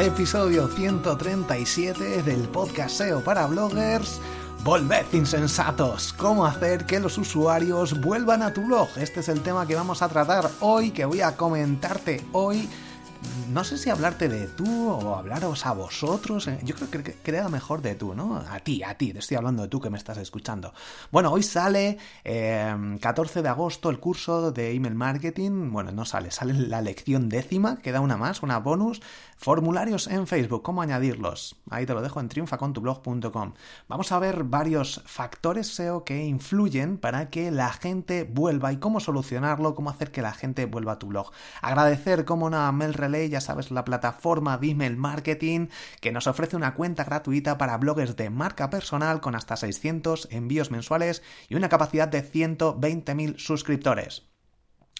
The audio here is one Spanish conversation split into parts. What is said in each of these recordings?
Episodio 137 del podcast SEO para bloggers. Volved insensatos, cómo hacer que los usuarios vuelvan a tu blog. Este es el tema que vamos a tratar hoy, que voy a comentarte hoy no sé si hablarte de tú o hablaros a vosotros. eh, Yo creo que queda mejor de tú, ¿no? A ti, a ti, te estoy hablando de tú que me estás escuchando. Bueno, hoy sale eh, 14 de agosto el curso de email marketing. Bueno, no sale, sale la lección décima, queda una más, una bonus. Formularios en Facebook, ¿cómo añadirlos? Ahí te lo dejo en triunfacontublog.com. Vamos a ver varios factores SEO que influyen para que la gente vuelva y cómo solucionarlo, cómo hacer que la gente vuelva a tu blog. Agradecer como una Mail Ya sabes, la plataforma de email marketing que nos ofrece una cuenta gratuita para bloggers de marca personal con hasta 600 envíos mensuales y una capacidad de 120.000 suscriptores.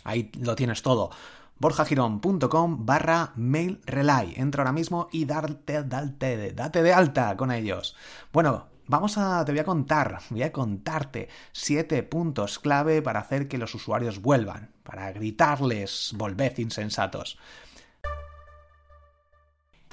Ahí lo tienes todo borjagirón.com barra mail relay. Entra ahora mismo y darte, date, date de alta con ellos. Bueno, vamos a, te voy a contar, voy a contarte siete puntos clave para hacer que los usuarios vuelvan, para gritarles, volved insensatos.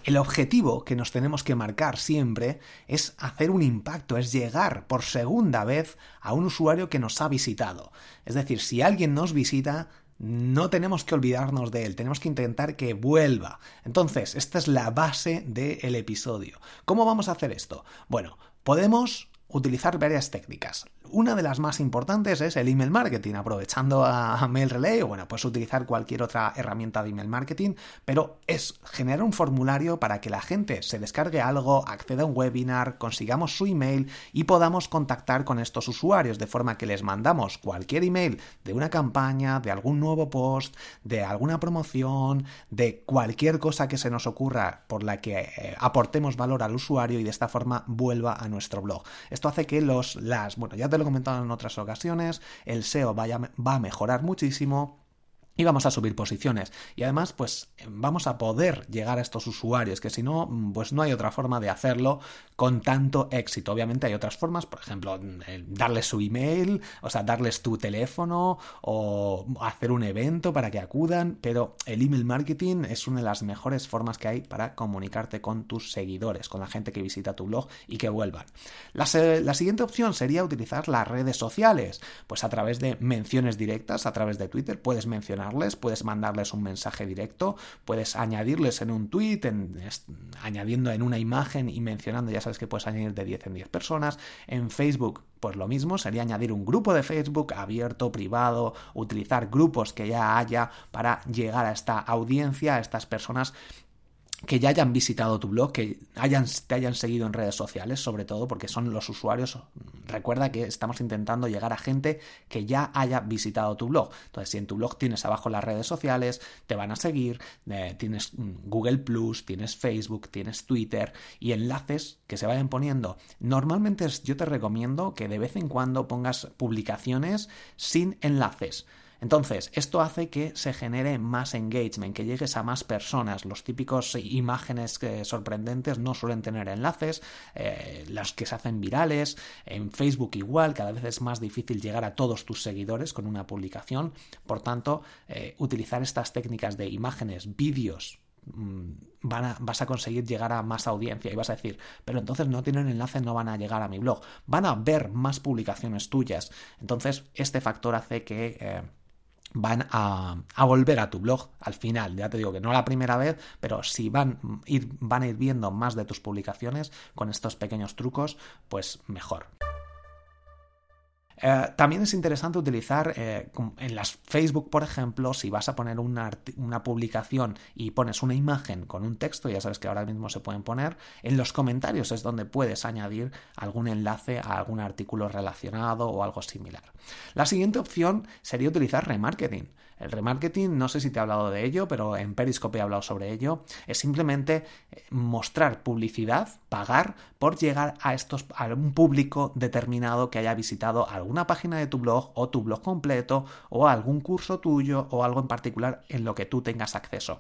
El objetivo que nos tenemos que marcar siempre es hacer un impacto, es llegar por segunda vez a un usuario que nos ha visitado. Es decir, si alguien nos visita, no tenemos que olvidarnos de él, tenemos que intentar que vuelva. Entonces, esta es la base del episodio. ¿Cómo vamos a hacer esto? Bueno, podemos utilizar varias técnicas. Una de las más importantes es el email marketing, aprovechando a Mail Relay o bueno, pues utilizar cualquier otra herramienta de email marketing, pero es generar un formulario para que la gente se descargue algo, acceda a un webinar, consigamos su email y podamos contactar con estos usuarios de forma que les mandamos cualquier email de una campaña, de algún nuevo post, de alguna promoción, de cualquier cosa que se nos ocurra por la que eh, aportemos valor al usuario y de esta forma vuelva a nuestro blog. Esto hace que los las, bueno, ya te lo he comentado en otras ocasiones, el SEO va a mejorar muchísimo y vamos a subir posiciones. Y además, pues vamos a poder llegar a estos usuarios, que si no, pues no hay otra forma de hacerlo con tanto éxito. Obviamente hay otras formas, por ejemplo, darles su email, o sea, darles tu teléfono o hacer un evento para que acudan, pero el email marketing es una de las mejores formas que hay para comunicarte con tus seguidores, con la gente que visita tu blog y que vuelvan. La, la siguiente opción sería utilizar las redes sociales, pues a través de menciones directas, a través de Twitter, puedes mencionar puedes mandarles un mensaje directo, puedes añadirles en un tweet, en, añadiendo en una imagen y mencionando, ya sabes que puedes añadir de 10 en 10 personas, en Facebook pues lo mismo sería añadir un grupo de Facebook abierto, privado, utilizar grupos que ya haya para llegar a esta audiencia, a estas personas que ya hayan visitado tu blog, que hayan, te hayan seguido en redes sociales, sobre todo porque son los usuarios. Recuerda que estamos intentando llegar a gente que ya haya visitado tu blog. Entonces, si en tu blog tienes abajo las redes sociales, te van a seguir, eh, tienes Google Plus, tienes Facebook, tienes Twitter y enlaces que se vayan poniendo. Normalmente yo te recomiendo que de vez en cuando pongas publicaciones sin enlaces. Entonces, esto hace que se genere más engagement, que llegues a más personas. Los típicos imágenes sorprendentes no suelen tener enlaces, eh, las que se hacen virales, en Facebook igual, cada vez es más difícil llegar a todos tus seguidores con una publicación. Por tanto, eh, utilizar estas técnicas de imágenes, vídeos, mm, vas a conseguir llegar a más audiencia y vas a decir, pero entonces no tienen enlace, no van a llegar a mi blog, van a ver más publicaciones tuyas. Entonces, este factor hace que... Eh, van a, volver a tu blog al final. Ya te digo que no la primera vez, pero si van, ir, van a ir viendo más de tus publicaciones con estos pequeños trucos, pues mejor. Eh, también es interesante utilizar eh, en las Facebook, por ejemplo, si vas a poner una, una, publicación y pones una imagen con un texto, ya sabes que ahora mismo se pueden poner, en los comentarios es donde puedes añadir algún enlace a algún artículo relacionado o algo similar. La siguiente opción sería utilizar remarketing. El remarketing, no sé si te he hablado de ello, pero en Periscope he hablado sobre ello, es simplemente eh, mostrar publicidad, pagar por llegar a estos a un público determinado que haya visitado alguna página de tu blog o tu blog completo o algún curso tuyo o algo en particular en lo que tú tengas acceso.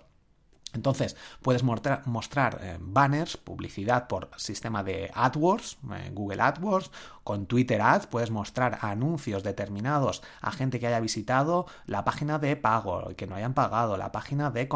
Entonces, puedes mostrar, eh, banners, publicidad por sistema de AdWords, eh, Google AdWords, con Twitter Ads, puedes mostrar anuncios determinados a gente que haya visitado la página de pago, que no hayan pagado, la página de,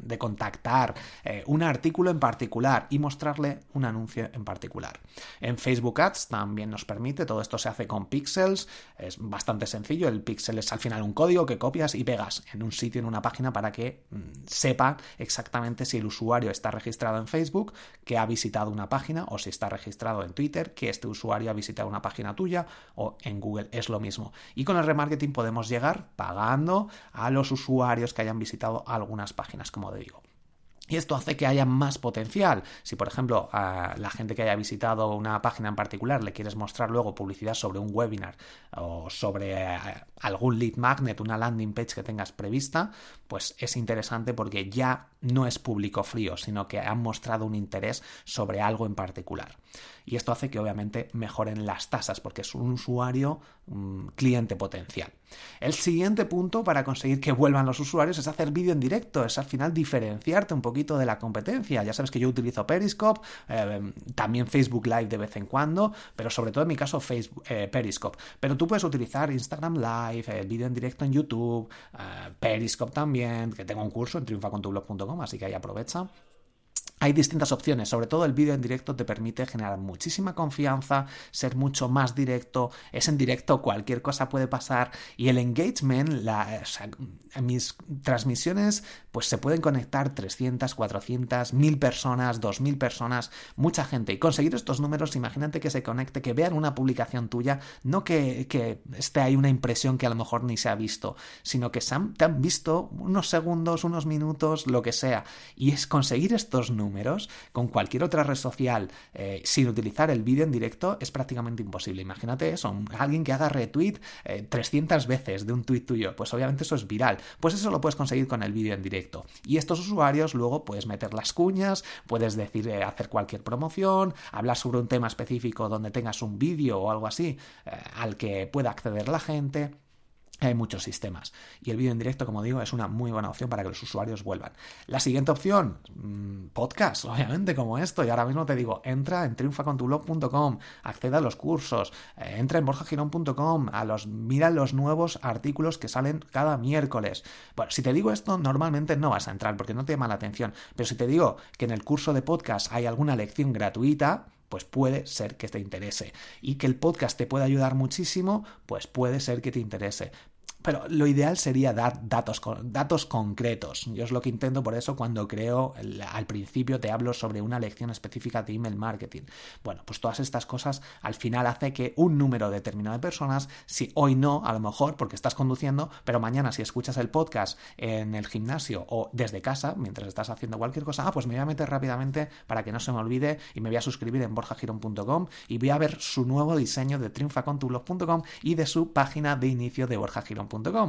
de, contactar, eh, un artículo en particular y mostrarle un anuncio en particular. En Facebook Ads también nos permite, todo esto se hace con pixels, es bastante sencillo, el pixel es al final un código que copias y pegas en un sitio, en una página para que mm, sepa exactamente si el usuario está registrado en Facebook, que ha visitado una página, o si está registrado en Twitter, que este usuario ha visitado una página tuya, o en Google es lo mismo. Y con el remarketing podemos llegar pagando a los usuarios que hayan visitado algunas páginas, como digo. Y esto hace que haya más potencial. Si, por ejemplo, a la gente que haya visitado una página en particular le quieres mostrar luego publicidad sobre un webinar o sobre eh, algún lead magnet, una landing page que tengas prevista, pues es interesante porque ya no es público frío, sino que han mostrado un interés sobre algo en particular. Y esto hace que obviamente mejoren las tasas porque es un usuario mm, cliente potencial. El siguiente punto para conseguir que vuelvan los usuarios es hacer vídeo en directo, es al final diferenciarte un poquito de la competencia. Ya sabes que yo utilizo Periscope, eh, también Facebook Live de vez en cuando, pero sobre todo en mi caso Facebook, eh, Periscope. Pero tú puedes utilizar Instagram Live, el vídeo en directo en YouTube, eh, Periscope también, que tengo un curso en triunfacontublog.com, así que ahí aprovecha. Hay distintas opciones, sobre todo el vídeo en directo te permite generar muchísima confianza, ser mucho más directo, es en directo, cualquier cosa puede pasar y el engagement, la, mis transmisiones pues se pueden conectar 300, 400, 1000 personas, 2000 personas, mucha gente. Y conseguir estos números, imagínate que se conecte, que vean una publicación tuya, no que, que esté ahí una impresión que a lo mejor ni se ha visto, sino que se han, te han visto unos segundos, unos minutos, lo que sea. Y es conseguir estos números números con cualquier otra red social eh, sin utilizar el vídeo en directo es prácticamente imposible. Imagínate eso, alguien que haga retweet 300 eh, veces de un tweet tuyo, pues obviamente eso es viral. Pues eso lo puedes conseguir con el vídeo en directo. Y estos usuarios luego puedes meter las cuñas, puedes decir eh, hacer cualquier promoción, hablar sobre un tema específico donde tengas un vídeo o algo así al que pueda acceder la gente. Hay muchos sistemas. Y el vídeo en directo, como digo, es una muy buena opción para que los usuarios vuelvan. La siguiente opción, mm, podcast, obviamente, como esto. Y ahora mismo te digo, entra en triunfacontublog.com, acceda a los cursos, eh, entra en borjagirón.com, a los, mira los nuevos artículos que salen cada miércoles. Bueno, si te digo esto, normalmente no vas a entrar porque no te llama la atención. Pero si te digo que en el curso de podcast hay alguna lección gratuita, pues puede ser que te interese. Y que el podcast te pueda ayudar muchísimo, pues puede ser que te interese pero lo ideal sería dar datos, datos concretos. Yo es lo que intento, por eso cuando creo, al principio te hablo sobre una lección específica de email marketing. Bueno, pues todas estas cosas al final hace que un número determinado de personas, si hoy no, a lo mejor porque estás conduciendo, pero mañana si escuchas el podcast en el gimnasio o desde casa, mientras estás haciendo cualquier cosa, ah, pues me voy a meter rápidamente para que no se me olvide y me voy a suscribir en borjagiron.com y voy a ver su nuevo diseño de triunfacontublog.com y de su página de inicio de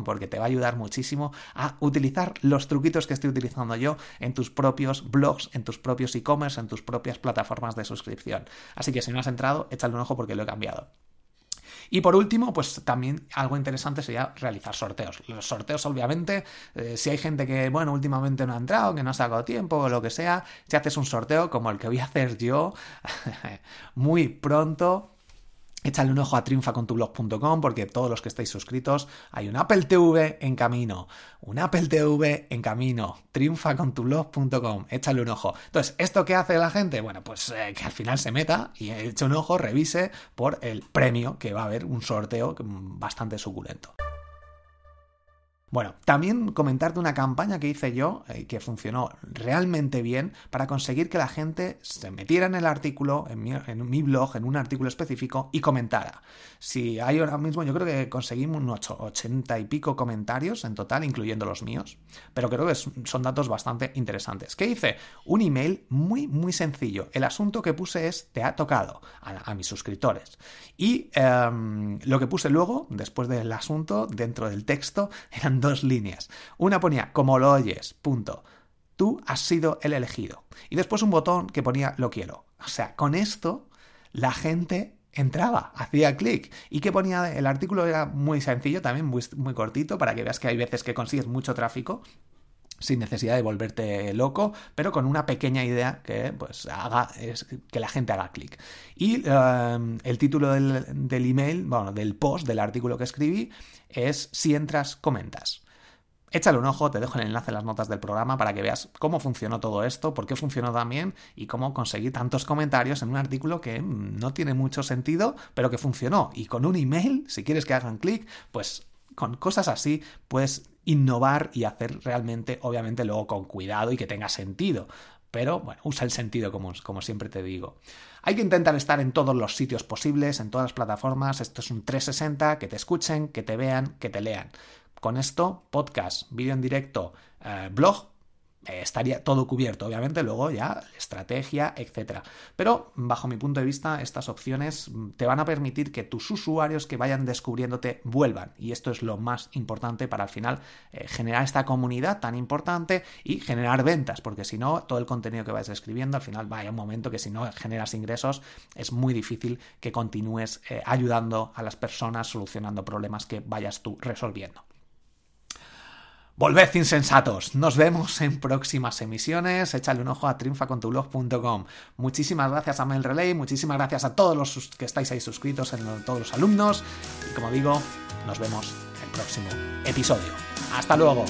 porque te va a ayudar muchísimo a utilizar los truquitos que estoy utilizando yo en tus propios blogs, en tus propios e-commerce, en tus propias plataformas de suscripción. Así que si no has entrado, échale un ojo porque lo he cambiado. Y por último, pues también algo interesante sería realizar sorteos. Los sorteos, obviamente, eh, si hay gente que, bueno, últimamente no ha entrado, que no ha sacado tiempo o lo que sea, si haces un sorteo como el que voy a hacer yo muy pronto, Échale un ojo a triunfacontublog.com porque todos los que estáis suscritos hay un Apple TV en camino. Un Apple TV en camino. Triunfacontublog.com. Échale un ojo. Entonces, ¿esto qué hace la gente? Bueno, pues eh, que al final se meta y eche un ojo, revise por el premio que va a haber un sorteo bastante suculento. Bueno, también comentarte una campaña que hice yo eh, que funcionó realmente bien para conseguir que la gente se metiera en el artículo, en mi, blog, en un artículo específico y comentara. Si hay ahora mismo, yo creo que conseguimos unos 80 y pico comentarios en total, incluyendo los míos, pero creo que son datos bastante interesantes. ¿Qué hice? Un email muy, muy sencillo. El asunto que puse es, te ha tocado a, mis suscriptores. Y em, lo que puse luego, después del asunto, dentro del texto, eran dos líneas. Una ponía, como lo oyes, punto. Tú has sido el elegido. Y después un botón que ponía, lo quiero. O sea, con esto la gente entraba, hacía clic. Y que ponía, el artículo era muy sencillo, también muy, muy cortito, para que veas que hay veces que consigues mucho tráfico sin necesidad de volverte loco, pero con una pequeña idea que pues haga es que la gente haga clic. Y em, el título del, email, bueno, del post, del artículo que escribí, es Si entras, comentas. Échale un ojo, te dejo el enlace en las notas del programa para que veas cómo funcionó todo esto, por qué funcionó también y cómo conseguí tantos comentarios en un artículo que no tiene mucho sentido, pero que funcionó. Y con un email, si quieres que hagan clic, pues con cosas así puedes innovar y hacer realmente, obviamente, luego con cuidado y que tenga sentido. Pero bueno, usa el sentido como, como siempre te digo. Hay que intentar estar en todos los sitios posibles, en todas las plataformas. Esto es un 360, que te escuchen, que te vean, que te lean. Con esto, podcast, vídeo en directo, eh, blog, estaría todo cubierto, obviamente, luego ya estrategia, etcétera. Pero bajo mi punto de vista, estas opciones te van a permitir que tus usuarios que vayan descubriéndote vuelvan. Y esto es lo más importante para al final eh, generar esta comunidad tan importante y generar ventas, porque si no, todo el contenido que vais escribiendo, al final vaya un momento que si no generas ingresos, es muy difícil que continúes eh, ayudando a las personas, solucionando problemas que vayas tú resolviendo. Volved insensatos. Nos vemos en próximas emisiones. Échale un ojo a triunfacontublog.com. Muchísimas gracias a Mail Relay, muchísimas gracias a todos los que estáis ahí suscritos, en todos los alumnos. Y como digo, nos vemos en el próximo episodio. Hasta luego.